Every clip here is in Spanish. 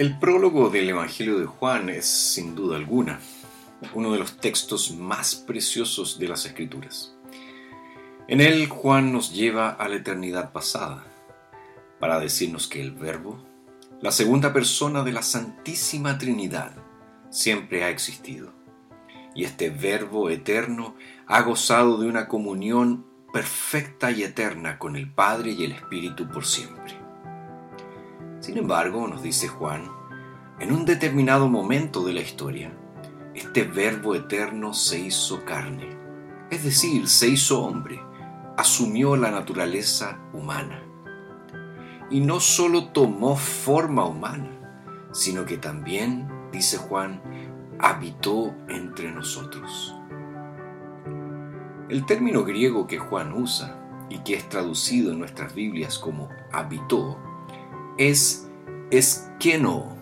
El prólogo del Evangelio de Juan es, sin duda alguna, uno de los textos más preciosos de las Escrituras. En él Juan nos lleva a la eternidad pasada para decirnos que el Verbo, la segunda persona de la Santísima Trinidad, siempre ha existido. Y este Verbo eterno ha gozado de una comunión perfecta y eterna con el Padre y el Espíritu por siempre. Sin embargo, nos dice Juan, en un determinado momento de la historia, este verbo eterno se hizo carne, es decir, se hizo hombre, asumió la naturaleza humana. Y no solo tomó forma humana, sino que también, dice Juan, habitó entre nosotros. El término griego que Juan usa y que es traducido en nuestras Biblias como habitó es esqueno.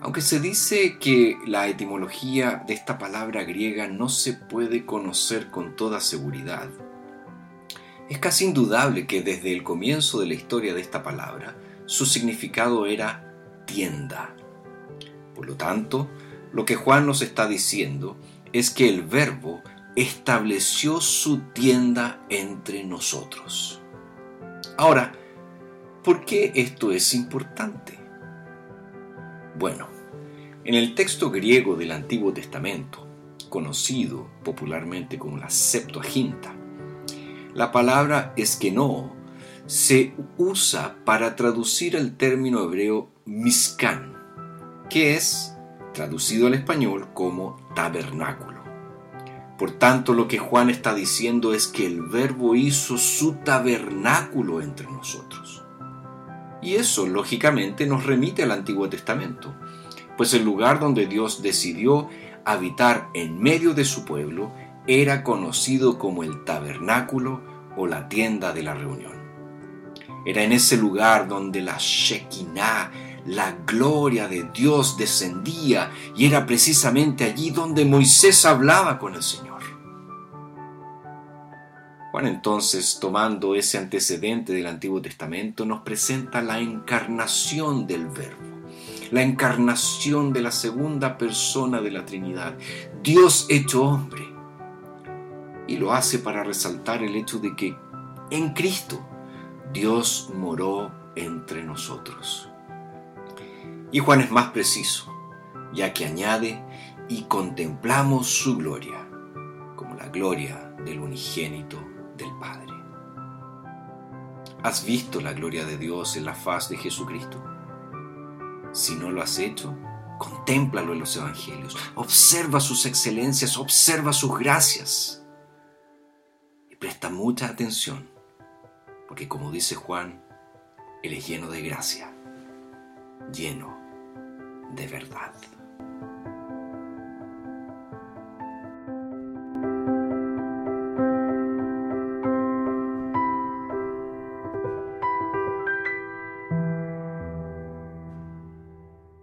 Aunque se dice que la etimología de esta palabra griega no se puede conocer con toda seguridad, es casi indudable que desde el comienzo de la historia de esta palabra, su significado era tienda. Por lo tanto, lo que Juan nos está diciendo es que el verbo estableció su tienda entre nosotros. Ahora, ¿Por qué esto es importante? Bueno, en el texto griego del Antiguo Testamento, conocido popularmente como la Septuaginta, la palabra esqueno se usa para traducir el término hebreo miskan, que es traducido al español como tabernáculo. Por tanto, lo que Juan está diciendo es que el verbo hizo su tabernáculo entre nosotros. Y eso, lógicamente, nos remite al Antiguo Testamento, pues el lugar donde Dios decidió habitar en medio de su pueblo era conocido como el tabernáculo o la tienda de la reunión. Era en ese lugar donde la Shekinah, la gloria de Dios descendía y era precisamente allí donde Moisés hablaba con el Señor. Juan entonces, tomando ese antecedente del Antiguo Testamento, nos presenta la encarnación del Verbo, la encarnación de la segunda persona de la Trinidad, Dios hecho hombre. Y lo hace para resaltar el hecho de que en Cristo Dios moró entre nosotros. Y Juan es más preciso, ya que añade, y contemplamos su gloria, como la gloria del unigénito Padre. ¿Has visto la gloria de Dios en la faz de Jesucristo? Si no lo has hecho, contémplalo en los Evangelios, observa sus excelencias, observa sus gracias y presta mucha atención, porque como dice Juan, Él es lleno de gracia, lleno de verdad.